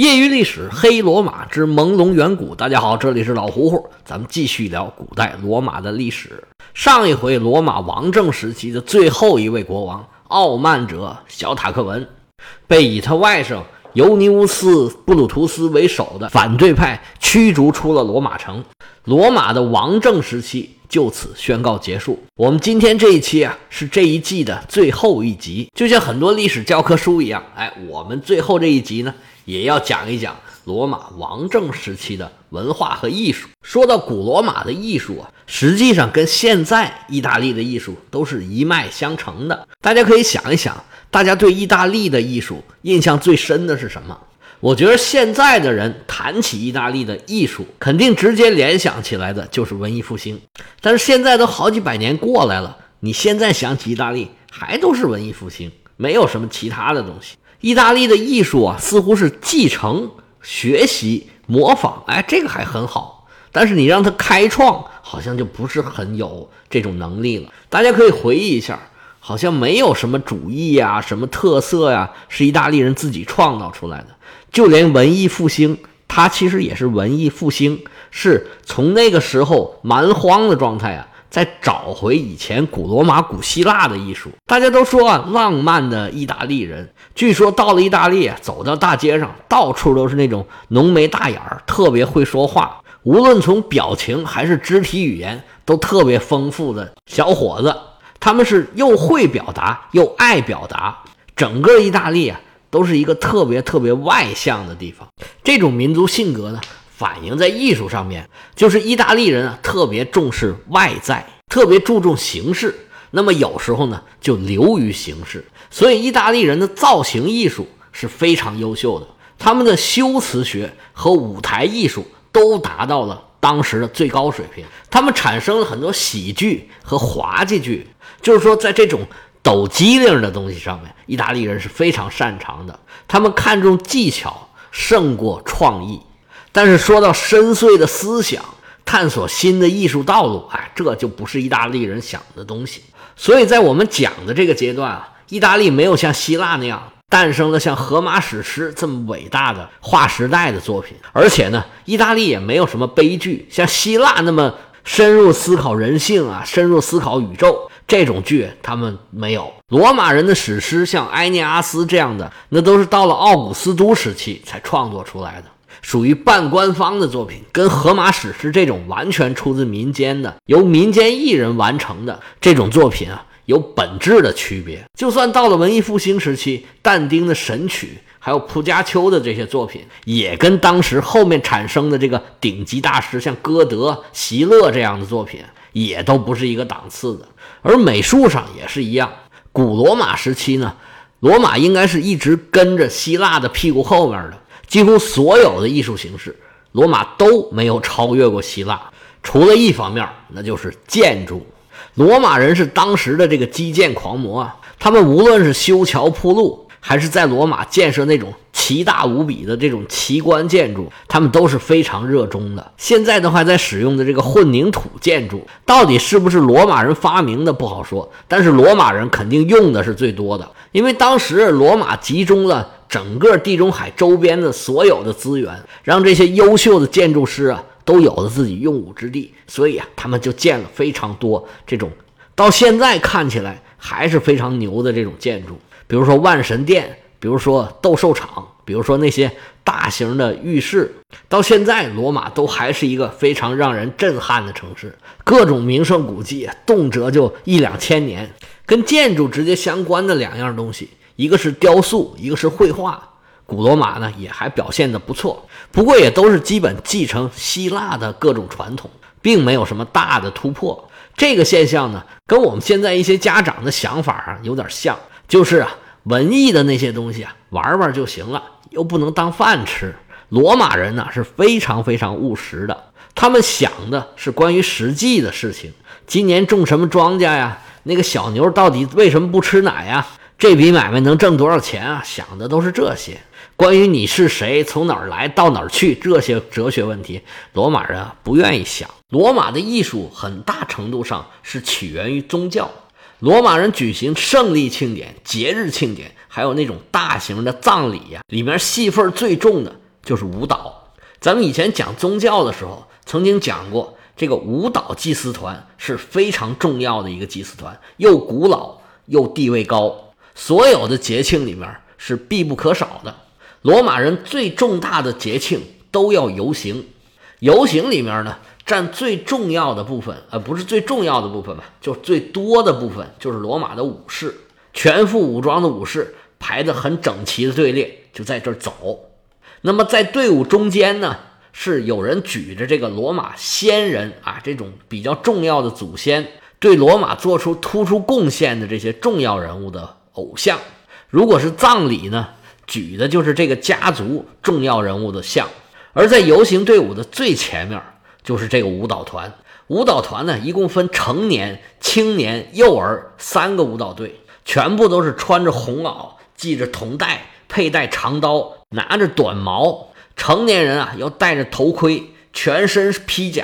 业余历史：黑罗马之朦胧远古。大家好，这里是老胡胡，咱们继续聊古代罗马的历史。上一回，罗马王政时期的最后一位国王傲慢者小塔克文，被以他外甥尤尼乌斯·布鲁图斯为首的反对派驱逐出了罗马城。罗马的王政时期就此宣告结束。我们今天这一期啊，是这一季的最后一集，就像很多历史教科书一样。哎，我们最后这一集呢？也要讲一讲罗马王政时期的文化和艺术。说到古罗马的艺术啊，实际上跟现在意大利的艺术都是一脉相承的。大家可以想一想，大家对意大利的艺术印象最深的是什么？我觉得现在的人谈起意大利的艺术，肯定直接联想起来的就是文艺复兴。但是现在都好几百年过来了，你现在想起意大利，还都是文艺复兴，没有什么其他的东西。意大利的艺术啊，似乎是继承、学习、模仿，哎，这个还很好。但是你让他开创，好像就不是很有这种能力了。大家可以回忆一下，好像没有什么主义呀、什么特色呀，是意大利人自己创造出来的。就连文艺复兴，它其实也是文艺复兴，是从那个时候蛮荒的状态啊。再找回以前古罗马、古希腊的艺术，大家都说啊，浪漫的意大利人。据说到了意大利，走到大街上，到处都是那种浓眉大眼儿、特别会说话，无论从表情还是肢体语言都特别丰富的小伙子。他们是又会表达又爱表达。整个意大利啊，都是一个特别特别外向的地方。这种民族性格呢？反映在艺术上面，就是意大利人啊，特别重视外在，特别注重形式。那么有时候呢，就流于形式。所以意大利人的造型艺术是非常优秀的，他们的修辞学和舞台艺术都达到了当时的最高水平。他们产生了很多喜剧和滑稽剧，就是说，在这种抖机灵的东西上面，意大利人是非常擅长的。他们看重技巧胜过创意。但是说到深邃的思想，探索新的艺术道路，哎，这就不是意大利人想的东西。所以在我们讲的这个阶段啊，意大利没有像希腊那样诞生了像《荷马史诗》这么伟大的划时代的作品，而且呢，意大利也没有什么悲剧，像希腊那么深入思考人性啊，深入思考宇宙这种剧，他们没有。罗马人的史诗，像《埃涅阿斯》这样的，那都是到了奥古斯都时期才创作出来的。属于半官方的作品，跟《荷马史诗》这种完全出自民间的、由民间艺人完成的这种作品啊，有本质的区别。就算到了文艺复兴时期，但丁的《神曲》还有蒲加丘的这些作品，也跟当时后面产生的这个顶级大师，像歌德、席勒这样的作品，也都不是一个档次的。而美术上也是一样，古罗马时期呢，罗马应该是一直跟着希腊的屁股后面的。几乎所有的艺术形式，罗马都没有超越过希腊，除了一方面，那就是建筑。罗马人是当时的这个基建狂魔啊，他们无论是修桥铺路，还是在罗马建设那种奇大无比的这种奇观建筑，他们都是非常热衷的。现在的话，在使用的这个混凝土建筑，到底是不是罗马人发明的不好说，但是罗马人肯定用的是最多的，因为当时罗马集中了。整个地中海周边的所有的资源，让这些优秀的建筑师啊都有了自己用武之地，所以啊，他们就建了非常多这种到现在看起来还是非常牛的这种建筑，比如说万神殿，比如说斗兽场，比如说那些大型的浴室。到现在，罗马都还是一个非常让人震撼的城市，各种名胜古迹，动辄就一两千年。跟建筑直接相关的两样东西。一个是雕塑，一个是绘画。古罗马呢也还表现的不错，不过也都是基本继承希腊的各种传统，并没有什么大的突破。这个现象呢，跟我们现在一些家长的想法啊有点像，就是啊，文艺的那些东西啊，玩玩就行了，又不能当饭吃。罗马人呢是非常非常务实的，他们想的是关于实际的事情。今年种什么庄稼呀？那个小牛到底为什么不吃奶呀？这笔买卖能挣多少钱啊？想的都是这些，关于你是谁、从哪儿来到哪儿去这些哲学问题，罗马人啊不愿意想。罗马的艺术很大程度上是起源于宗教，罗马人举行胜利庆典、节日庆典，还有那种大型的葬礼呀，里面戏份最重的就是舞蹈。咱们以前讲宗教的时候，曾经讲过，这个舞蹈祭司团是非常重要的一个祭司团，又古老又地位高，所有的节庆里面是必不可少的。罗马人最重大的节庆都要游行，游行里面呢，占最重要的部分，呃，不是最重要的部分吧，就最多的部分，就是罗马的武士，全副武装的武士排得很整齐的队列，就在这儿走。那么在队伍中间呢，是有人举着这个罗马先人啊，这种比较重要的祖先，对罗马做出突出贡献的这些重要人物的偶像。如果是葬礼呢，举的就是这个家族重要人物的像。而在游行队伍的最前面，就是这个舞蹈团。舞蹈团呢，一共分成年、青年、幼儿三个舞蹈队，全部都是穿着红袄，系着铜带，佩戴长刀。拿着短矛，成年人啊要戴着头盔，全身披甲；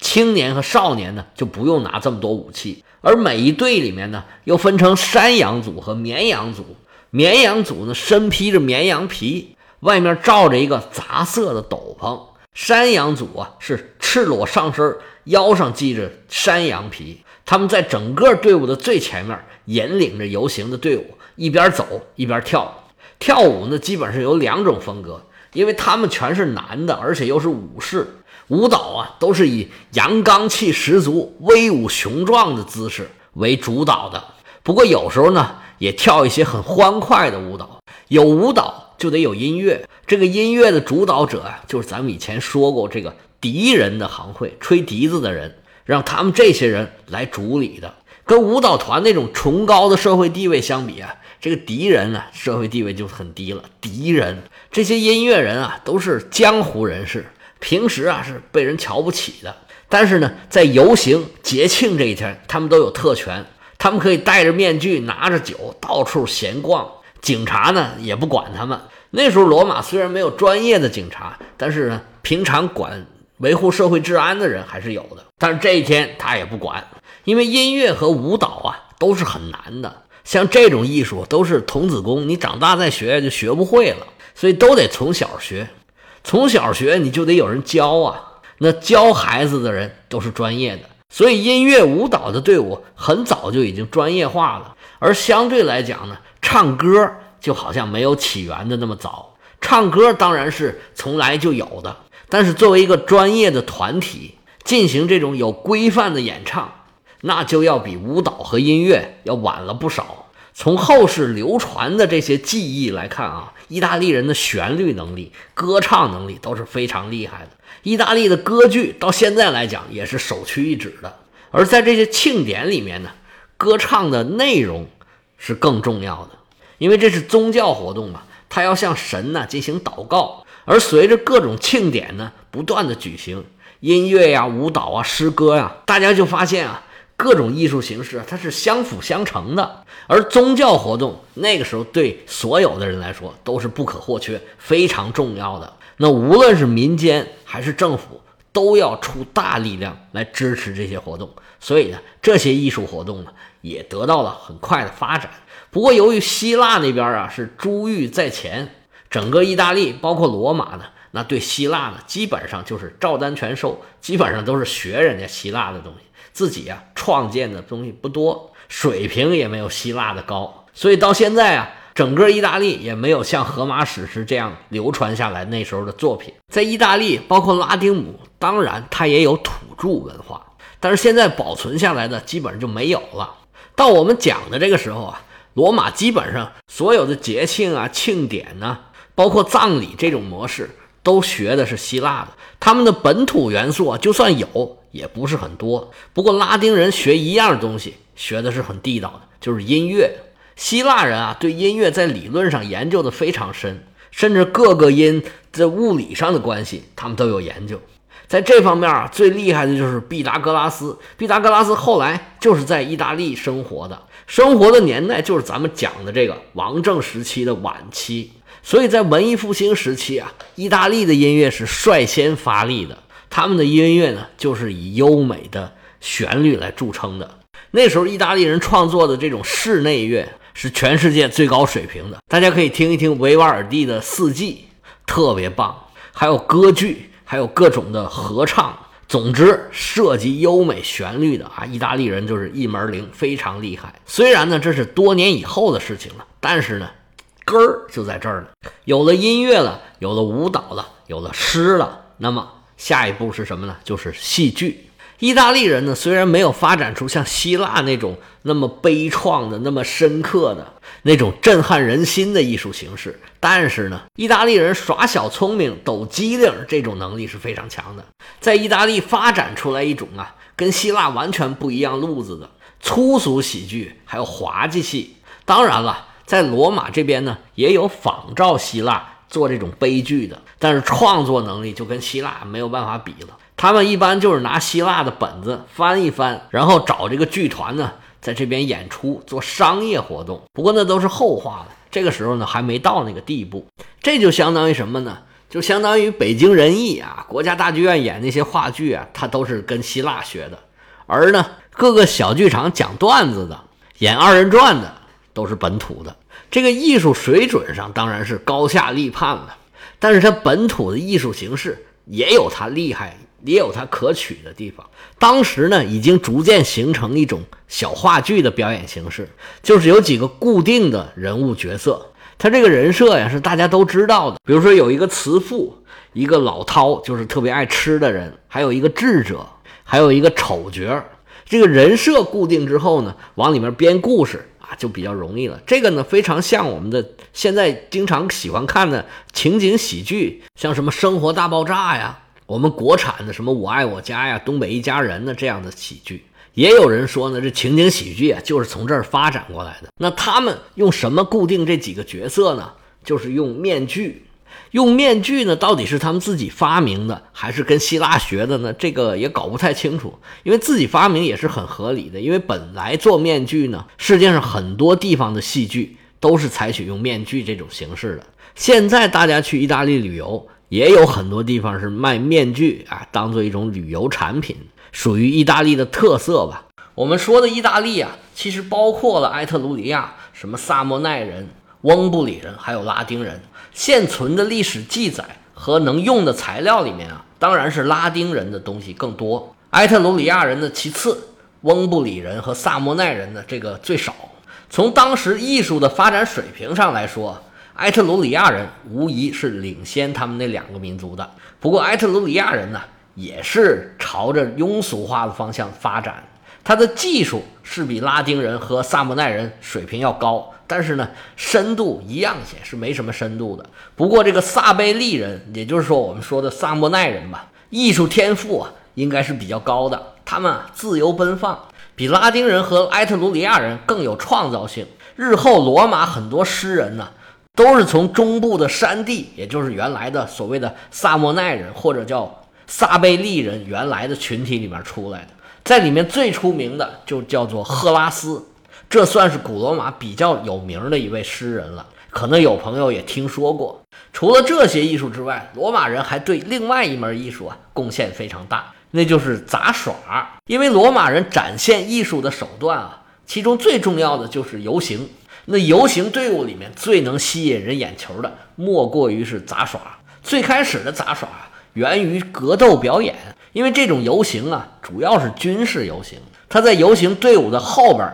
青年和少年呢就不用拿这么多武器。而每一队里面呢又分成山羊组和绵羊组，绵羊组呢身披着绵羊皮，外面罩着一个杂色的斗篷；山羊组啊是赤裸上身，腰上系着山羊皮。他们在整个队伍的最前面，引领着游行的队伍，一边走一边跳。跳舞呢，基本上有两种风格，因为他们全是男的，而且又是武士，舞蹈啊都是以阳刚气十足、威武雄壮的姿势为主导的。不过有时候呢，也跳一些很欢快的舞蹈。有舞蹈就得有音乐，这个音乐的主导者啊，就是咱们以前说过这个笛人的行会，吹笛子的人，让他们这些人来主理的。跟舞蹈团那种崇高的社会地位相比啊。这个敌人呢，社会地位就很低了。敌人这些音乐人啊，都是江湖人士，平时啊是被人瞧不起的。但是呢，在游行节庆这一天，他们都有特权，他们可以戴着面具，拿着酒到处闲逛，警察呢也不管他们。那时候罗马虽然没有专业的警察，但是呢，平常管维护社会治安的人还是有的。但是这一天他也不管，因为音乐和舞蹈啊都是很难的。像这种艺术都是童子功，你长大再学就学不会了，所以都得从小学。从小学你就得有人教啊，那教孩子的人都是专业的，所以音乐舞蹈的队伍很早就已经专业化了。而相对来讲呢，唱歌就好像没有起源的那么早。唱歌当然是从来就有的，但是作为一个专业的团体进行这种有规范的演唱。那就要比舞蹈和音乐要晚了不少。从后世流传的这些技艺来看啊，意大利人的旋律能力、歌唱能力都是非常厉害的。意大利的歌剧到现在来讲也是首屈一指的。而在这些庆典里面呢，歌唱的内容是更重要的，因为这是宗教活动嘛，他要向神呢进行祷告。而随着各种庆典呢不断的举行，音乐呀、舞蹈啊、诗歌呀，大家就发现啊。各种艺术形式，它是相辅相成的，而宗教活动那个时候对所有的人来说都是不可或缺、非常重要的。那无论是民间还是政府，都要出大力量来支持这些活动。所以呢，这些艺术活动呢也得到了很快的发展。不过，由于希腊那边啊是珠玉在前，整个意大利包括罗马呢，那对希腊呢基本上就是照单全收，基本上都是学人家希腊的东西。自己啊创建的东西不多，水平也没有希腊的高，所以到现在啊，整个意大利也没有像荷马史诗这样流传下来那时候的作品。在意大利，包括拉丁姆，当然它也有土著文化，但是现在保存下来的基本上就没有了。到我们讲的这个时候啊，罗马基本上所有的节庆啊、庆典呢，包括葬礼这种模式，都学的是希腊的。他们的本土元素啊，就算有。也不是很多，不过拉丁人学一样东西，学的是很地道的，就是音乐。希腊人啊，对音乐在理论上研究的非常深，甚至各个音在物理上的关系，他们都有研究。在这方面啊，最厉害的就是毕达哥拉斯。毕达哥拉斯后来就是在意大利生活的，生活的年代就是咱们讲的这个王政时期的晚期，所以在文艺复兴时期啊，意大利的音乐是率先发力的。他们的音乐呢，就是以优美的旋律来著称的。那时候，意大利人创作的这种室内乐是全世界最高水平的。大家可以听一听维瓦尔第的《四季》，特别棒。还有歌剧，还有各种的合唱。总之，涉及优美旋律的啊，意大利人就是一门灵，非常厉害。虽然呢，这是多年以后的事情了，但是呢，根儿就在这儿呢。有了音乐了，有了舞蹈了，有了诗了，那么下一步是什么呢？就是戏剧。意大利人呢，虽然没有发展出像希腊那种那么悲怆的、那么深刻的那种震撼人心的艺术形式，但是呢，意大利人耍小聪明、抖机灵这种能力是非常强的。在意大利发展出来一种啊，跟希腊完全不一样路子的粗俗喜剧，还有滑稽戏。当然了，在罗马这边呢，也有仿照希腊做这种悲剧的，但是创作能力就跟希腊没有办法比了。他们一般就是拿希腊的本子翻一翻，然后找这个剧团呢，在这边演出做商业活动。不过那都是后话了，这个时候呢还没到那个地步。这就相当于什么呢？就相当于北京人艺啊，国家大剧院演那些话剧啊，它都是跟希腊学的。而呢，各个小剧场讲段子的、演二人转的，都是本土的。这个艺术水准上当然是高下立判了，但是它本土的艺术形式也有它厉害。也有它可取的地方。当时呢，已经逐渐形成一种小话剧的表演形式，就是有几个固定的人物角色。他这个人设呀，是大家都知道的。比如说，有一个慈父，一个老饕，就是特别爱吃的人，还有一个智者，还有一个丑角。这个人设固定之后呢，往里面编故事啊，就比较容易了。这个呢，非常像我们的现在经常喜欢看的情景喜剧，像什么《生活大爆炸》呀。我们国产的什么《我爱我家》呀，《东北一家人》呢这样的喜剧，也有人说呢，这情景喜剧啊就是从这儿发展过来的。那他们用什么固定这几个角色呢？就是用面具。用面具呢，到底是他们自己发明的，还是跟希腊学的呢？这个也搞不太清楚。因为自己发明也是很合理的，因为本来做面具呢，世界上很多地方的戏剧都是采取用面具这种形式的。现在大家去意大利旅游。也有很多地方是卖面具啊，当做一种旅游产品，属于意大利的特色吧。我们说的意大利啊，其实包括了埃特鲁里亚、什么萨莫奈人、翁布里人，还有拉丁人。现存的历史记载和能用的材料里面啊，当然是拉丁人的东西更多，埃特鲁里亚人的其次，翁布里人和萨莫奈人的这个最少。从当时艺术的发展水平上来说。埃特鲁里亚人无疑是领先他们那两个民族的，不过埃特鲁里亚人呢，也是朝着庸俗化的方向发展。他的技术是比拉丁人和萨莫奈人水平要高，但是呢，深度一样些，是没什么深度的。不过这个萨贝利人，也就是说我们说的萨莫奈人吧，艺术天赋啊，应该是比较高的。他们啊自由奔放，比拉丁人和埃特鲁里亚人更有创造性。日后罗马很多诗人呢。都是从中部的山地，也就是原来的所谓的萨莫奈人或者叫萨贝利人原来的群体里面出来的，在里面最出名的就叫做赫拉斯，这算是古罗马比较有名的一位诗人了，可能有朋友也听说过。除了这些艺术之外，罗马人还对另外一门艺术啊贡献非常大，那就是杂耍。因为罗马人展现艺术的手段啊，其中最重要的就是游行。那游行队伍里面最能吸引人眼球的，莫过于是杂耍。最开始的杂耍源于格斗表演，因为这种游行啊，主要是军事游行。它在游行队伍的后边，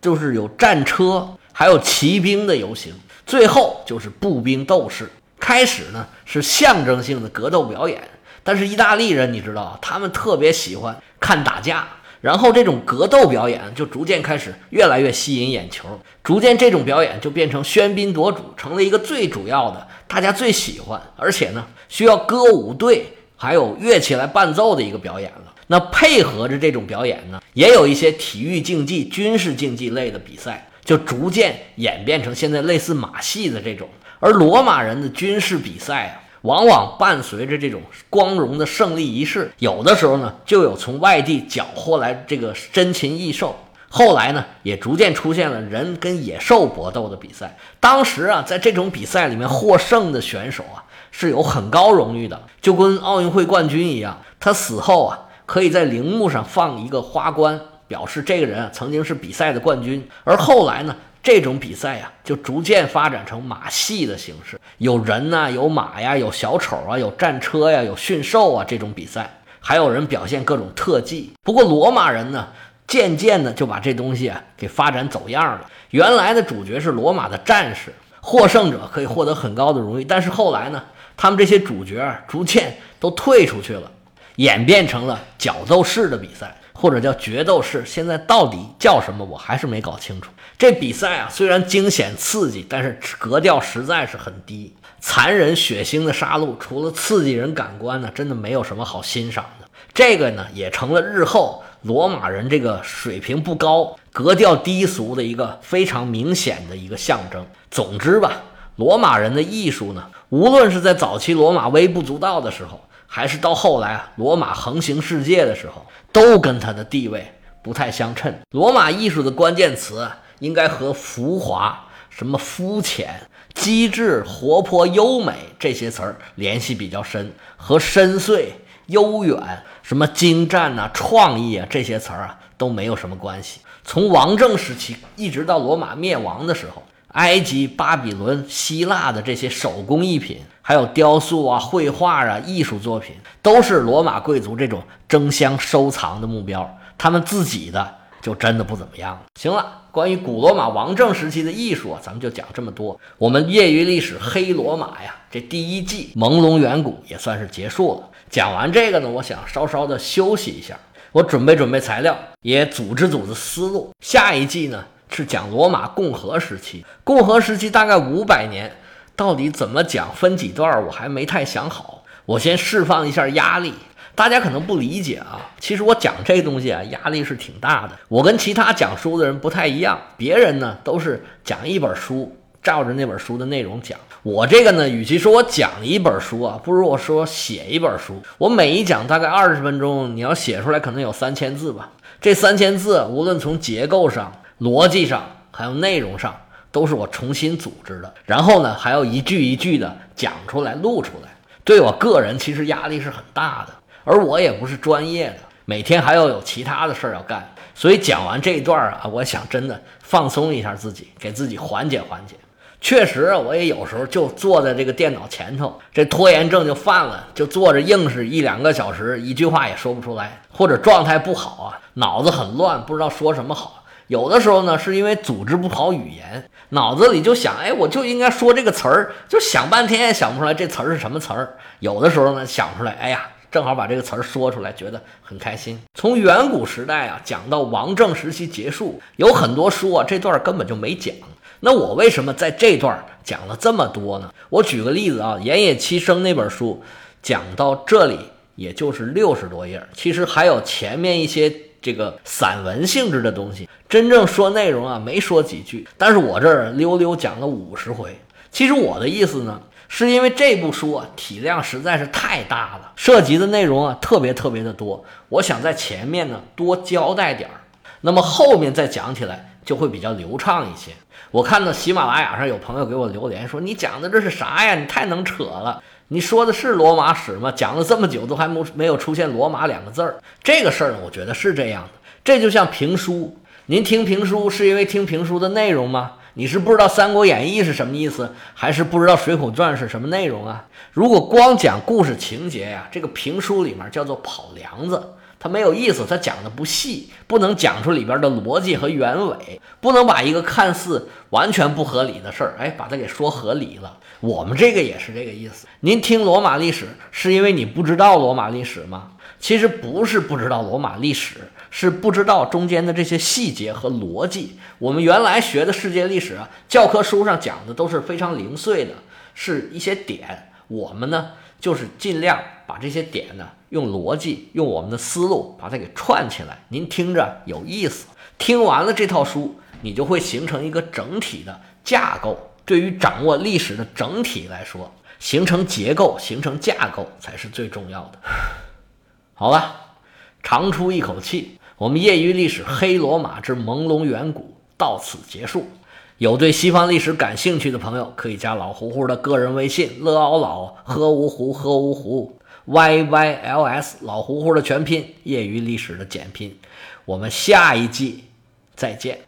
就是有战车，还有骑兵的游行，最后就是步兵斗士。开始呢是象征性的格斗表演，但是意大利人你知道，他们特别喜欢看打架。然后这种格斗表演就逐渐开始越来越吸引眼球，逐渐这种表演就变成喧宾夺主，成了一个最主要的、大家最喜欢，而且呢需要歌舞队还有乐器来伴奏的一个表演了。那配合着这种表演呢，也有一些体育竞技、军事竞技类的比赛，就逐渐演变成现在类似马戏的这种。而罗马人的军事比赛啊。往往伴随着这种光荣的胜利仪式，有的时候呢，就有从外地缴获来这个珍禽异兽。后来呢，也逐渐出现了人跟野兽搏斗的比赛。当时啊，在这种比赛里面获胜的选手啊，是有很高荣誉的，就跟奥运会冠军一样。他死后啊，可以在陵墓上放一个花冠，表示这个人啊曾经是比赛的冠军。而后来呢，这种比赛呀，就逐渐发展成马戏的形式，有人呐，有马呀，有小丑啊，有战车呀，有驯兽啊，这种比赛，还有人表现各种特技。不过罗马人呢，渐渐的就把这东西啊给发展走样了。原来的主角是罗马的战士，获胜者可以获得很高的荣誉，但是后来呢，他们这些主角逐渐都退出去了，演变成了角斗士的比赛。或者叫决斗士，现在到底叫什么，我还是没搞清楚。这比赛啊，虽然惊险刺激，但是格调实在是很低，残忍血腥的杀戮，除了刺激人感官呢，真的没有什么好欣赏的。这个呢，也成了日后罗马人这个水平不高、格调低俗的一个非常明显的一个象征。总之吧，罗马人的艺术呢，无论是在早期罗马微不足道的时候，还是到后来啊，罗马横行世界的时候。都跟他的地位不太相称。罗马艺术的关键词应该和浮华、什么肤浅、机智、活泼、优美这些词儿联系比较深，和深邃、悠远、什么精湛呐、创意啊这些词儿啊都没有什么关系。从王政时期一直到罗马灭亡的时候，埃及、巴比伦、希腊的这些手工艺品。还有雕塑啊、绘画啊、艺术作品，都是罗马贵族这种争相收藏的目标。他们自己的就真的不怎么样了。行了，关于古罗马王政时期的艺术啊，咱们就讲这么多。我们业余历史黑罗马呀，这第一季朦胧远古也算是结束了。讲完这个呢，我想稍稍的休息一下，我准备准备材料，也组织组织思路。下一季呢是讲罗马共和时期，共和时期大概五百年。到底怎么讲？分几段？我还没太想好。我先释放一下压力。大家可能不理解啊，其实我讲这东西啊，压力是挺大的。我跟其他讲书的人不太一样，别人呢都是讲一本书，照着那本书的内容讲。我这个呢，与其说我讲一本书啊，不如我说写一本书。我每一讲大概二十分钟，你要写出来可能有三千字吧。这三千字，无论从结构上、逻辑上，还有内容上。都是我重新组织的，然后呢，还要一句一句的讲出来、录出来，对我个人其实压力是很大的。而我也不是专业的，每天还要有其他的事儿要干，所以讲完这一段啊，我想真的放松一下自己，给自己缓解缓解。确实，我也有时候就坐在这个电脑前头，这拖延症就犯了，就坐着硬是一两个小时，一句话也说不出来，或者状态不好啊，脑子很乱，不知道说什么好。有的时候呢，是因为组织不好语言，脑子里就想，哎，我就应该说这个词儿，就想半天也想不出来这词儿是什么词儿。有的时候呢，想出来，哎呀，正好把这个词儿说出来，觉得很开心。从远古时代啊讲到王政时期结束，有很多书啊，这段根本就没讲。那我为什么在这段讲了这么多呢？我举个例子啊，《岩野七生》那本书讲到这里，也就是六十多页，其实还有前面一些。这个散文性质的东西，真正说内容啊，没说几句。但是我这儿溜溜讲了五十回。其实我的意思呢，是因为这部书啊体量实在是太大了，涉及的内容啊特别特别的多。我想在前面呢多交代点儿，那么后面再讲起来就会比较流畅一些。我看到喜马拉雅上有朋友给我留言说：“你讲的这是啥呀？你太能扯了。”你说的是罗马史吗？讲了这么久都还没没有出现“罗马”两个字儿，这个事儿，我觉得是这样的。这就像评书，您听评书是因为听评书的内容吗？你是不知道《三国演义》是什么意思，还是不知道《水浒传》是什么内容啊？如果光讲故事情节呀，这个评书里面叫做跑梁子。它没有意思，它讲的不细，不能讲出里边的逻辑和原委，不能把一个看似完全不合理的事儿，哎，把它给说合理了。我们这个也是这个意思。您听罗马历史，是因为你不知道罗马历史吗？其实不是不知道罗马历史，是不知道中间的这些细节和逻辑。我们原来学的世界历史啊，教科书上讲的都是非常零碎的，是一些点。我们呢，就是尽量把这些点呢。用逻辑，用我们的思路把它给串起来，您听着有意思。听完了这套书，你就会形成一个整体的架构。对于掌握历史的整体来说，形成结构、形成架构才是最重要的。好了，长出一口气，我们业余历史黑罗马之朦胧远古到此结束。有对西方历史感兴趣的朋友，可以加老胡胡的个人微信：乐奥老喝芜湖喝芜湖。Y Y L S 老胡胡的全拼，业余历史的简拼。我们下一季再见。